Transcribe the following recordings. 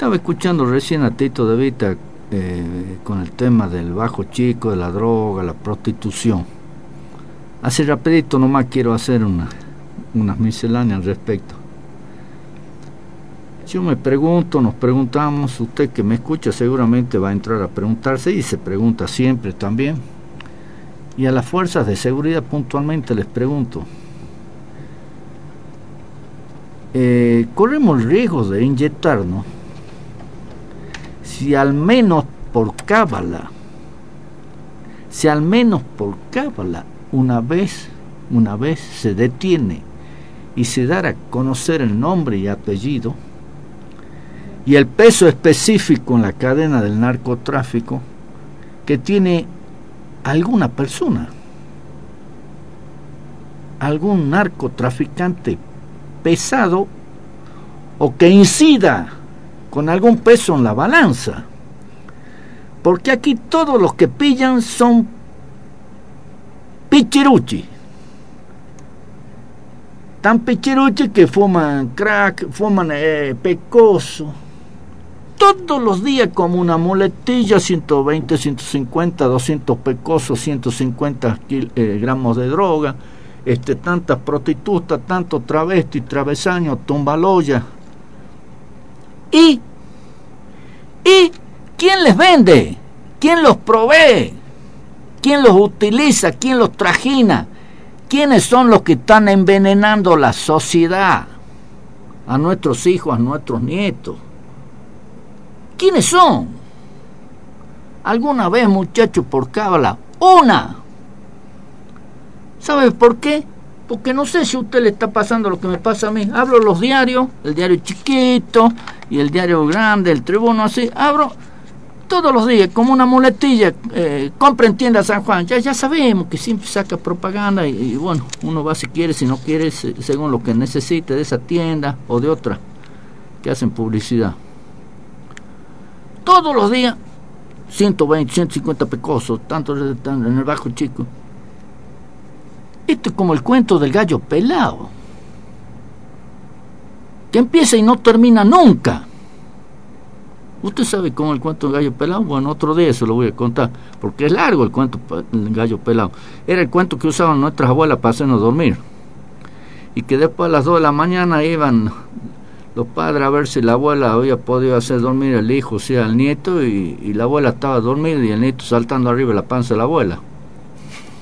Estaba escuchando recién a Tito de Vita eh, con el tema del bajo chico, de la droga, la prostitución. Así rapidito nomás quiero hacer una, unas misceláneas al respecto. Yo me pregunto, nos preguntamos, usted que me escucha seguramente va a entrar a preguntarse y se pregunta siempre también. Y a las fuerzas de seguridad puntualmente les pregunto, eh, corremos el riesgo de inyectarnos si al menos por cábala, si al menos por cábala una vez, una vez se detiene y se dará a conocer el nombre y apellido y el peso específico en la cadena del narcotráfico que tiene alguna persona, algún narcotraficante pesado o que incida con algún peso en la balanza. Porque aquí todos los que pillan son pichiruchi. Tan pichiruchi que fuman crack, fuman eh, pecoso. Todos los días como una muletilla, 120, 150, 200 pecosos, 150 eh, gramos de droga, este, tantas prostitutas, tanto travesti, travesaño, tombaloya. ¿Y? ¿Y quién les vende? ¿Quién los provee? ¿Quién los utiliza? ¿Quién los trajina? ¿Quiénes son los que están envenenando la sociedad? A nuestros hijos, a nuestros nietos. ¿Quiénes son? ¿Alguna vez, muchachos, por cábala? Una ¿Sabe por qué? Porque no sé si a usted le está pasando lo que me pasa a mí. Abro los diarios, el diario chiquito y el diario grande, el tribuno así. Abro todos los días como una muletilla. Eh, compra en tienda San Juan. Ya, ya sabemos que siempre saca propaganda y, bueno, uno va si quiere, si no quiere, según lo que necesite de esa tienda o de otra que hacen publicidad. Todos los días, 120, 150 pecosos, tanto en el bajo chico. Esto es como el cuento del gallo pelado, que empieza y no termina nunca. ¿Usted sabe cómo el cuento del gallo pelado? Bueno, otro día se lo voy a contar, porque es largo el cuento del gallo pelado. Era el cuento que usaban nuestras abuelas para hacernos dormir. Y que después a las 2 de la mañana iban los padres a ver si la abuela había podido hacer dormir al hijo, o sea, al nieto, y, y la abuela estaba dormida y el nieto saltando arriba de la panza de la abuela.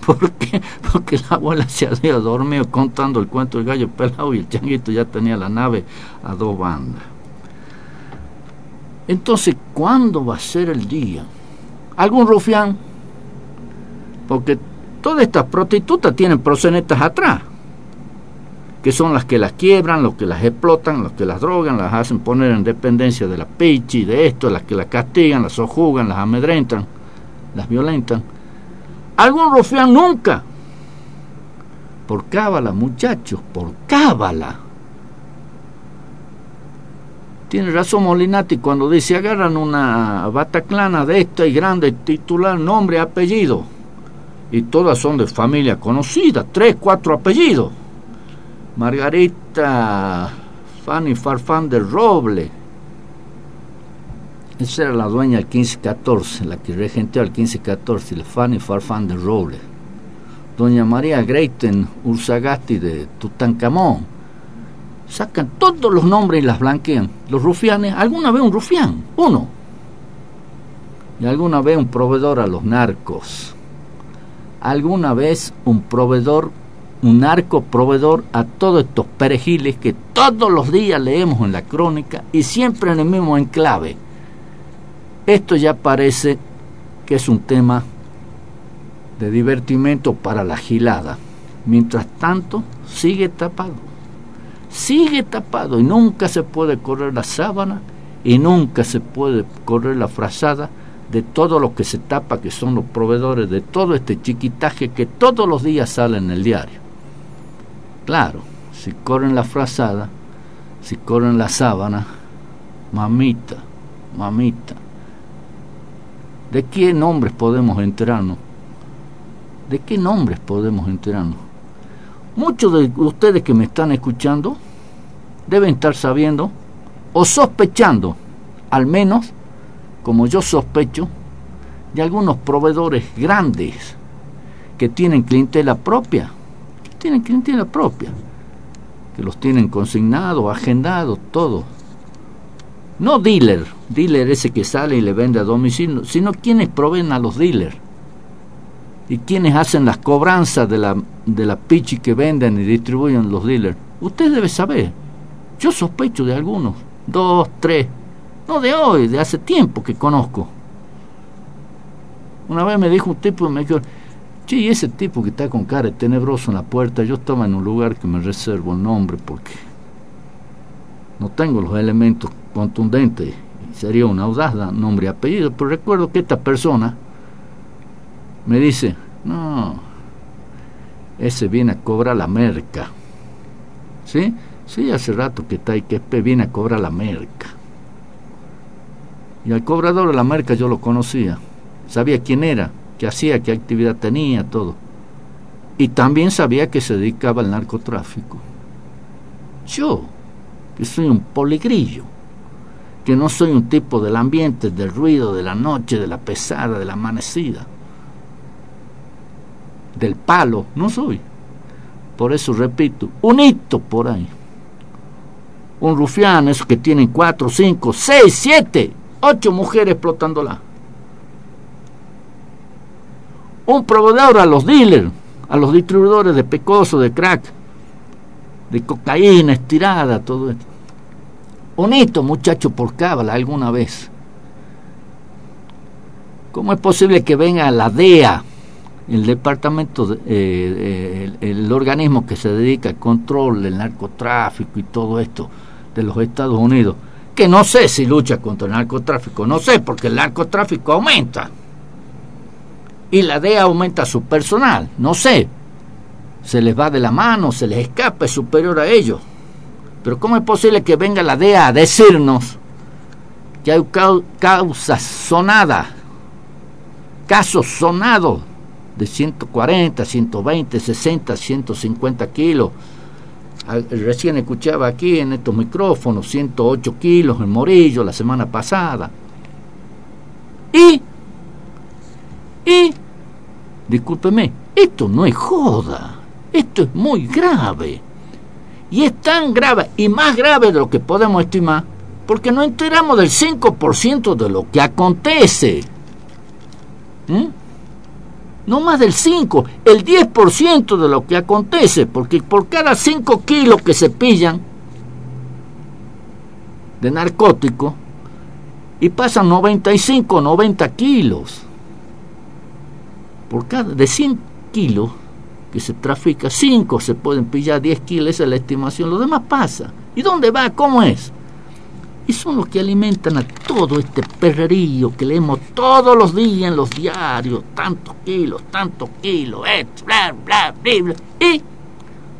¿Por qué? Porque la abuela se había dormido contando el cuento del gallo pelado y el changuito ya tenía la nave a dos bandas. Entonces, ¿cuándo va a ser el día? ¿Algún rufián? Porque todas estas prostitutas tienen prosenetas atrás, que son las que las quiebran, los que las explotan, los que las drogan, las hacen poner en dependencia de la pichi, de esto, las que las castigan, las sojugan, las amedrentan, las violentan algún rufián nunca. Por cábala, muchachos, por cábala. Tiene razón Molinati cuando dice agarran una bataclana de esta y grande, titular, nombre, apellido. Y todas son de familia conocida, tres, cuatro apellidos. Margarita Fanny Farfán de Roble, esa era la dueña del 1514, la que regenteó el 1514, la Fanny Farfán de Roble. Doña María Greiten Ursagasti de Tutankamón. Sacan todos los nombres y las blanquean. Los rufianes, alguna vez un rufián, uno. Y alguna vez un proveedor a los narcos. Alguna vez un proveedor, un narco proveedor a todos estos perejiles que todos los días leemos en la crónica y siempre en el mismo enclave esto ya parece que es un tema de divertimento para la gilada. Mientras tanto, sigue tapado. Sigue tapado y nunca se puede correr la sábana y nunca se puede correr la frazada de todo lo que se tapa, que son los proveedores de todo este chiquitaje que todos los días sale en el diario. Claro, si corren la frazada, si corren la sábana, mamita, mamita, ¿De qué nombres podemos enterarnos? ¿De qué nombres podemos enterarnos? Muchos de ustedes que me están escuchando deben estar sabiendo o sospechando al menos, como yo sospecho, de algunos proveedores grandes que tienen clientela propia, tienen clientela propia, que los tienen consignados, agendados, todo. No dealer, dealer ese que sale y le vende a domicilio, sino quienes proveen a los dealers y quienes hacen las cobranzas de la, de la pichi que venden y distribuyen los dealers. Usted debe saber. Yo sospecho de algunos, dos, tres, no de hoy, de hace tiempo que conozco. Una vez me dijo un tipo, me dijo, che, ese tipo que está con cara tenebroso en la puerta, yo estaba en un lugar que me reservo el nombre porque no tengo los elementos contundentes. Sería una audaz nombre y apellido, pero recuerdo que esta persona me dice, no, ese viene a cobrar la merca. ¿Sí? Sí, hace rato que está ahí, que viene a cobrar la merca. Y al cobrador de la merca yo lo conocía. Sabía quién era, qué hacía, qué actividad tenía, todo. Y también sabía que se dedicaba al narcotráfico. Yo, que soy un poligrillo, que no soy un tipo del ambiente, del ruido, de la noche, de la pesada, de la amanecida del palo, no soy. Por eso repito, un hito por ahí. Un rufián, esos que tienen cuatro, cinco, seis, siete, ocho mujeres explotándola. Un proveedor a los dealers, a los distribuidores de pecoso, de crack, de cocaína estirada, todo esto. Un hito, muchacho, por cábala alguna vez. ¿Cómo es posible que venga la DEA el departamento, eh, eh, el, organismo que se dedica al control del narcotráfico y todo esto de los Estados Unidos, que no sé si lucha contra el narcotráfico, no sé, porque el narcotráfico aumenta. Y la DEA aumenta su personal, no sé. Se les va de la mano, se les escapa, es superior a ellos. Pero ¿cómo es posible que venga la DEA a decirnos que hay causas sonadas, casos sonados de 140, 120, 60, 150 kilos. Recién escuchaba aquí en estos micrófonos 108 kilos en Morillo la semana pasada. Y, y, discúlpeme, esto no es joda, esto es muy grave. Y es tan grave y más grave de lo que podemos estimar porque no enteramos del 5% de lo que acontece. ¿Mm? no más del 5, el 10% de lo que acontece, porque por cada 5 kilos que se pillan de narcótico, y pasan 95, 90 kilos. Por cada, de 100 kilos que se trafica, 5 se pueden pillar, 10 kilos, esa es la estimación, lo demás pasa. ¿Y dónde va? ¿Cómo es? y son los que alimentan a todo este perrerío que leemos todos los días en los diarios, tantos kilos, tantos kilos, bla, bla, bla, bla, y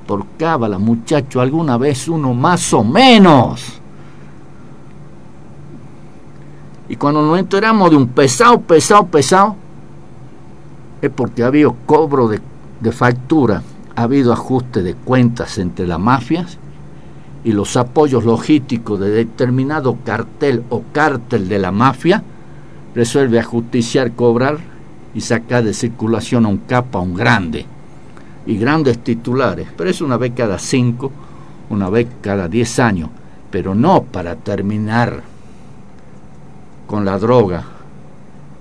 por cábala, muchacho, alguna vez uno más o menos. Y cuando nos enteramos de un pesado, pesado, pesado, es porque ha habido cobro de, de factura, ha habido ajuste de cuentas entre las mafias y los apoyos logísticos de determinado cartel o cártel de la mafia, resuelve ajusticiar, cobrar y sacar de circulación a un capa, a un grande. Y grandes titulares, pero es una vez cada cinco, una vez cada diez años, pero no para terminar con la droga,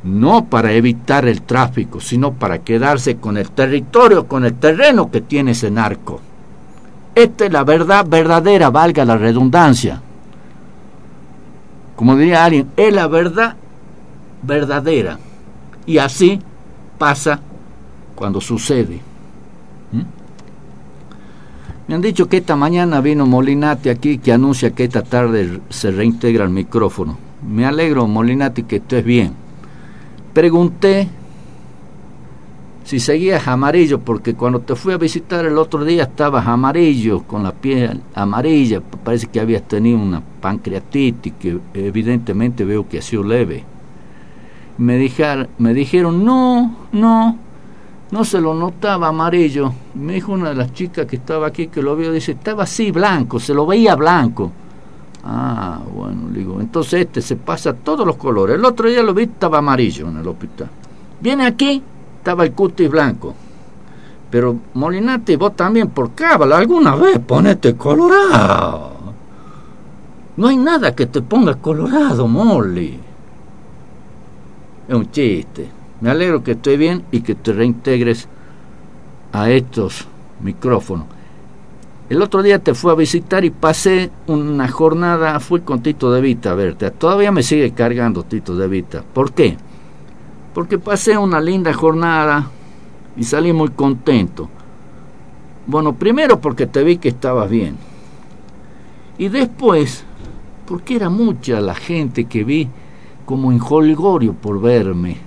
no para evitar el tráfico, sino para quedarse con el territorio, con el terreno que tiene ese narco. Esta es la verdad verdadera, valga la redundancia. Como diría alguien, es la verdad verdadera. Y así pasa cuando sucede. ¿Mm? Me han dicho que esta mañana vino Molinati aquí que anuncia que esta tarde se reintegra el micrófono. Me alegro, Molinati, que estés bien. Pregunté si seguías amarillo, porque cuando te fui a visitar el otro día estabas amarillo, con la piel amarilla, parece que habías tenido una pancreatitis, que evidentemente veo que ha sido leve. Me, dijeron, me dijeron, no, no, no se lo notaba amarillo. Me dijo una de las chicas que estaba aquí que lo vio, dice, estaba así blanco, se lo veía blanco. Ah, bueno, digo, entonces este se pasa todos los colores. El otro día lo vi, estaba amarillo en el hospital. Viene aquí, estaba el cutis blanco. Pero Molinati, vos también por cábala, alguna vez ponete colorado. No hay nada que te ponga colorado, Molly. Es un chiste. Me alegro que estés bien y que te reintegres a estos micrófonos. El otro día te fui a visitar y pasé una jornada, fui con Tito de Vita a verte. Todavía me sigue cargando Tito de Vita. ¿Por qué? Porque pasé una linda jornada y salí muy contento. Bueno, primero porque te vi que estabas bien. Y después, porque era mucha la gente que vi como en holgorio por verme.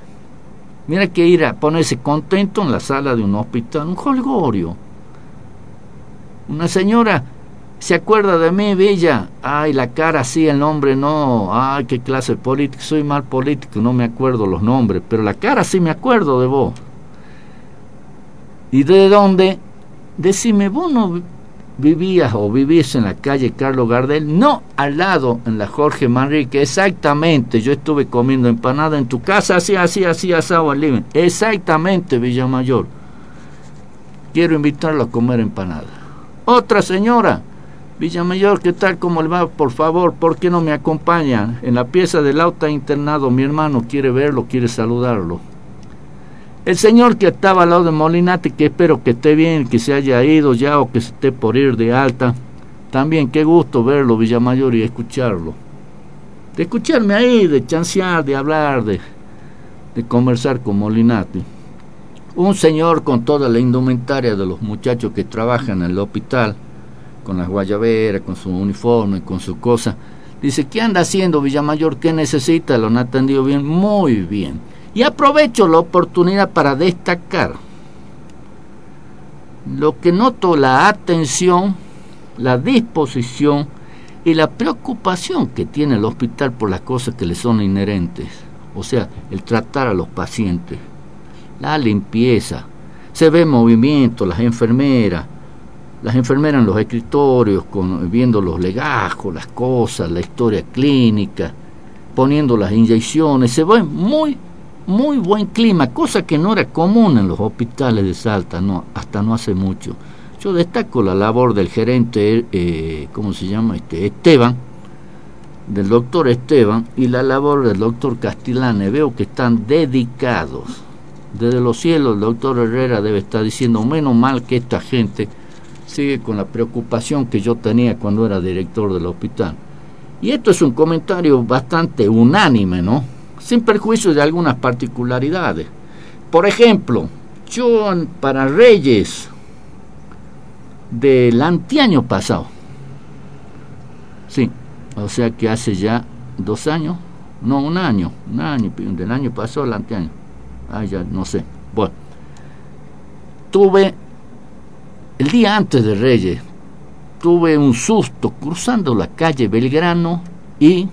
Mira que ir a ponerse contento en la sala de un hospital, un holgorio una señora se acuerda de mí, Bella. Ay, la cara sí, el nombre no. Ay, qué clase de político. Soy mal político, no me acuerdo los nombres. Pero la cara sí me acuerdo de vos. ¿Y de dónde? Decime, vos no vivías o vivís en la calle Carlos Gardel, no al lado en la Jorge Manrique, exactamente, yo estuve comiendo empanada en tu casa, así, así, así, asado al living, exactamente, Villamayor. Quiero invitarlo a comer empanada. Otra señora, Villamayor, ¿qué tal? ¿Cómo le va? Por favor, ¿por qué no me acompaña? En la pieza del auto internado, mi hermano quiere verlo, quiere saludarlo. El señor que estaba al lado de Molinati, que espero que esté bien, que se haya ido ya o que se esté por ir de alta. También qué gusto verlo, Villamayor, y escucharlo. De escucharme ahí, de chancear, de hablar, de, de conversar con Molinati. Un señor con toda la indumentaria de los muchachos que trabajan en el hospital, con las guayaberas, con su uniforme, con su cosa, dice, ¿qué anda haciendo Villamayor? ¿Qué necesita? Lo han atendido bien, muy bien. Y aprovecho la oportunidad para destacar lo que noto la atención, la disposición y la preocupación que tiene el hospital por las cosas que le son inherentes, o sea, el tratar a los pacientes la limpieza. Se ve movimiento, las enfermeras, las enfermeras en los escritorios, con, viendo los legajos, las cosas, la historia clínica, poniendo las inyecciones. Se ve muy, muy buen clima, cosa que no era común en los hospitales de Salta, no, hasta no hace mucho. Yo destaco la labor del gerente, eh, ¿cómo se llama? Este, Esteban, del doctor Esteban, y la labor del doctor Castellane. Veo que están dedicados desde los cielos el doctor Herrera debe estar diciendo, menos mal que esta gente sigue con la preocupación que yo tenía cuando era director del hospital. Y esto es un comentario bastante unánime, ¿no? Sin perjuicio de algunas particularidades. Por ejemplo, yo para Reyes del anteaño pasado, sí, o sea que hace ya dos años, no, un año, un año, del año pasado al anteaño Ah, ya no sé. Bueno, tuve, el día antes de Reyes, tuve un susto cruzando la calle Belgrano y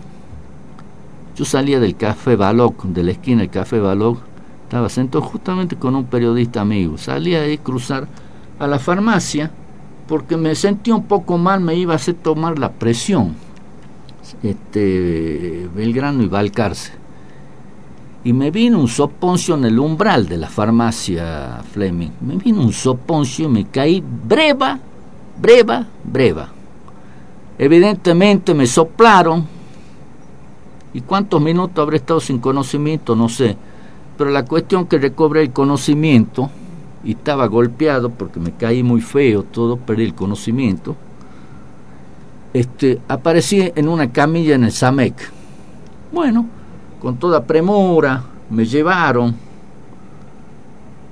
yo salía del Café Baloc, de la esquina del Café Baloc, estaba sentado justamente con un periodista amigo. Salía a cruzar a la farmacia porque me sentí un poco mal, me iba a hacer tomar la presión. Este Belgrano y Valcarce y me vino un soponcio en el umbral de la farmacia Fleming. Me vino un soponcio y me caí breva, breva, breva. Evidentemente me soplaron. ¿Y cuántos minutos habré estado sin conocimiento? No sé. Pero la cuestión que recobré el conocimiento y estaba golpeado porque me caí muy feo, todo, perdí el conocimiento. Este, aparecí en una camilla en el SAMEC. Bueno, con toda premura, me llevaron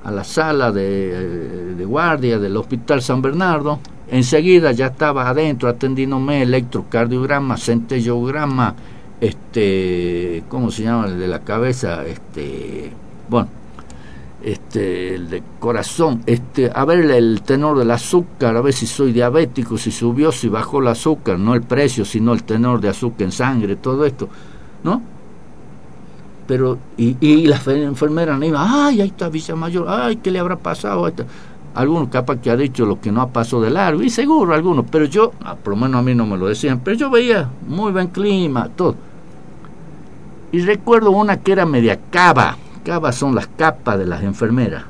a la sala de, guardia del Hospital San Bernardo. Enseguida ya estaba adentro atendiéndome electrocardiograma, centellograma, este, ¿cómo se llama? El de la cabeza, este, bueno, este, el de corazón, este, a ver el tenor del azúcar, a ver si soy diabético, si subió, si bajó el azúcar, no el precio, sino el tenor de azúcar en sangre, todo esto, ¿no? Pero y, y la enfermera no iba, ay, ahí está Mayor ay, ¿qué le habrá pasado? algunos capaz que ha dicho lo que no ha pasado de largo, y seguro algunos, pero yo, ah, por lo menos a mí no me lo decían, pero yo veía muy buen clima, todo. Y recuerdo una que era media cava, cava son las capas de las enfermeras,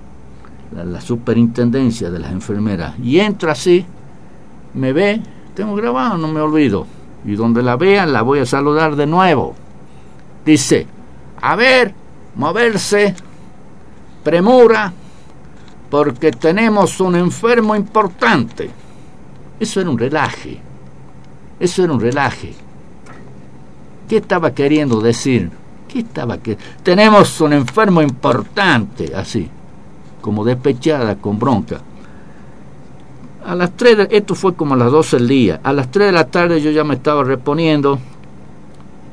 la, la superintendencia de las enfermeras, y entra así, me ve, tengo grabado, no me olvido, y donde la vean la voy a saludar de nuevo. Dice, a ver, moverse, premura, porque tenemos un enfermo importante. Eso era un relaje. Eso era un relaje. ¿Qué estaba queriendo decir? ¿Qué estaba que tenemos un enfermo importante así, como despechada con bronca? A las 3 esto fue como a las 12 del día. A las 3 de la tarde yo ya me estaba reponiendo.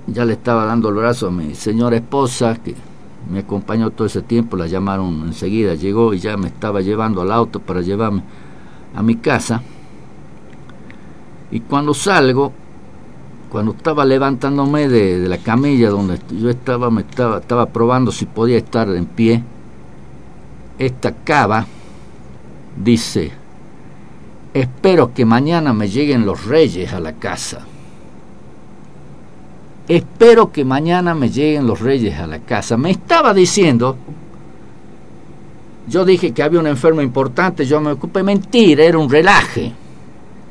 Ya le estaba dando el brazo a mi señora esposa que me acompañó todo ese tiempo, la llamaron enseguida, llegó y ya me estaba llevando al auto para llevarme a mi casa. Y cuando salgo, cuando estaba levantándome de, la camilla donde yo estaba, me estaba, estaba probando si podía estar en pie, esta cava dice, espero que mañana me lleguen los reyes a la casa. Espero que mañana me lleguen los reyes a la casa. Me estaba diciendo, yo dije que había un enfermo importante, yo me ocupé, mentira, era un relaje.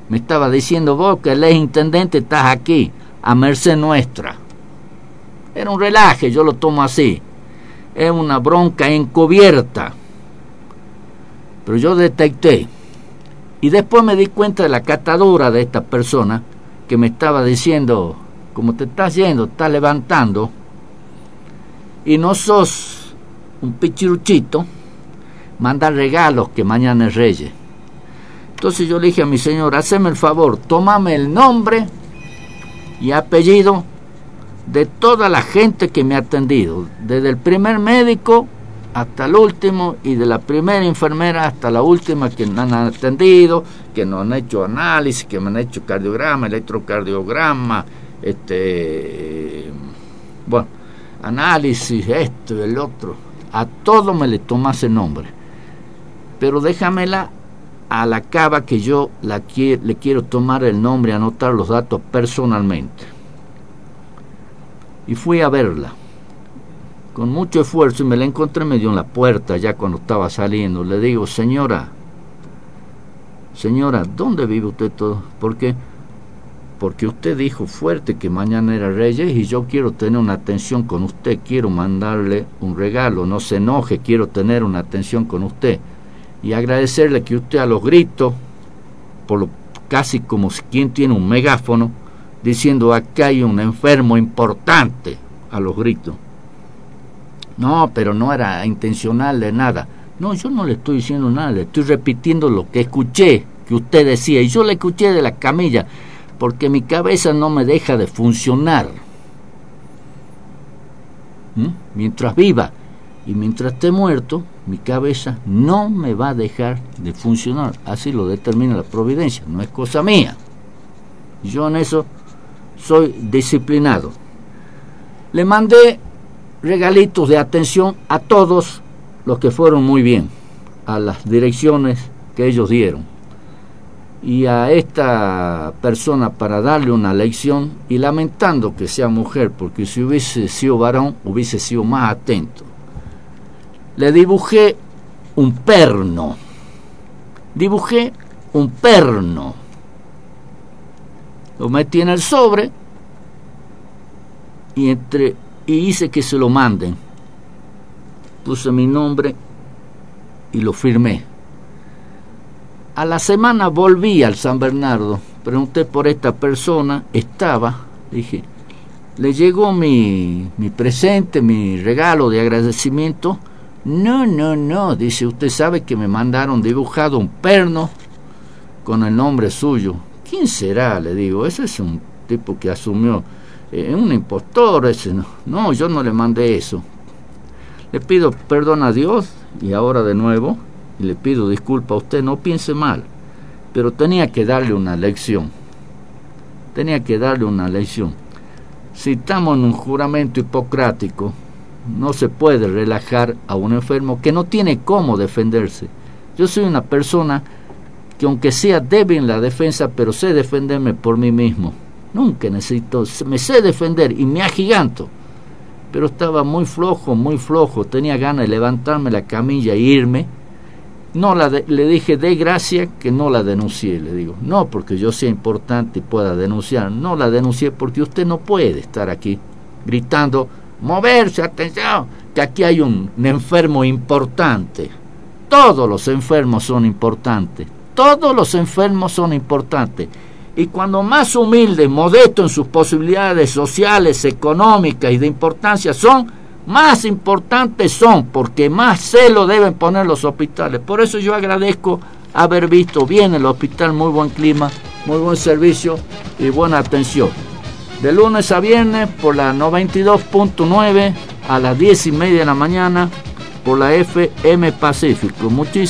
Me estaba diciendo vos que el intendente estás aquí, a merced nuestra. Era un relaje, yo lo tomo así. Es una bronca encubierta. Pero yo detecté. Y después me di cuenta de la catadura de esta persona que me estaba diciendo, como te estás yendo, estás levantando, y no sos un pichiruchito, manda regalos que mañana es Reyes. Entonces yo le dije a mi señor, haceme el favor, tómame el nombre y apellido de toda la gente que me ha atendido, desde el primer médico hasta el último y de la primera enfermera hasta la última que me han atendido, que nos han hecho análisis, que me han hecho cardiograma, electrocardiograma, este, bueno, análisis, esto y el otro, a todo me le tomase nombre, pero déjamela a la cava que yo la le quiero tomar el nombre, anotar los datos personalmente. Y fui a verla con mucho esfuerzo y me la encontré medio en la puerta ya cuando estaba saliendo. Le digo, señora, señora, ¿dónde vive usted todo? Porque porque usted dijo fuerte que mañana era Reyes y yo quiero tener una atención con usted, quiero mandarle un regalo, no se enoje, quiero tener una atención con usted. Y agradecerle que usted a los gritos, por lo, casi como quien tiene un megáfono, diciendo acá hay un enfermo importante a los gritos. No, pero no era intencional de nada. No, yo no le estoy diciendo nada, le estoy repitiendo lo que escuché que usted decía. Y yo le escuché de la camilla porque mi cabeza no me deja de funcionar. ¿Mm? Mientras viva y mientras esté muerto, mi cabeza no me va a dejar de funcionar. Así lo determina la providencia, no es cosa mía. Yo en eso soy disciplinado. Le mandé regalitos de atención a todos los que fueron muy bien, a las direcciones que ellos dieron y a esta persona para darle una lección y lamentando que sea mujer, porque si hubiese sido varón hubiese sido más atento. Le dibujé un perno, dibujé un perno, lo metí en el sobre y, entre, y hice que se lo manden. Puse mi nombre y lo firmé a la semana volví al San Bernardo, pregunté por esta persona, estaba, dije, le llegó mi, mi presente, mi regalo de agradecimiento. No, no, no, dice, usted sabe que me mandaron dibujado un perno con el nombre suyo. ¿Quién será? Le digo, ese es un tipo que asumió, eh, un impostor ese, no, no, yo no le mandé eso. Le pido perdón a Dios y ahora de nuevo le pido disculpa a usted, no piense mal, pero tenía que darle una lección. Tenía que darle una lección. Si estamos en un juramento hipocrático, no se puede relajar a un enfermo que no tiene cómo defenderse. Yo soy una persona que aunque sea débil en la defensa, pero sé defenderme por mí mismo. Nunca necesito, me sé defender y me agiganto. Pero estaba muy flojo, muy flojo, tenía ganas de levantarme la camilla e irme. No la le dije, de gracia que no la denuncié, le digo. No porque yo sea importante y pueda denunciar, no la denuncié porque usted no puede estar aquí gritando, moverse, atención, que aquí hay un enfermo importante. Todos los enfermos son importantes, todos los enfermos son importantes y cuando más humilde, modesto en sus posibilidades sociales, económicas y de importancia son, más importantes son, porque más celo deben poner los hospitales. Por eso yo agradezco haber visto bien el hospital, muy buen clima, muy buen servicio y buena atención. De lunes a viernes por la 92.9 a las 10 y media de la mañana por la FM Pacífico. Muchísimas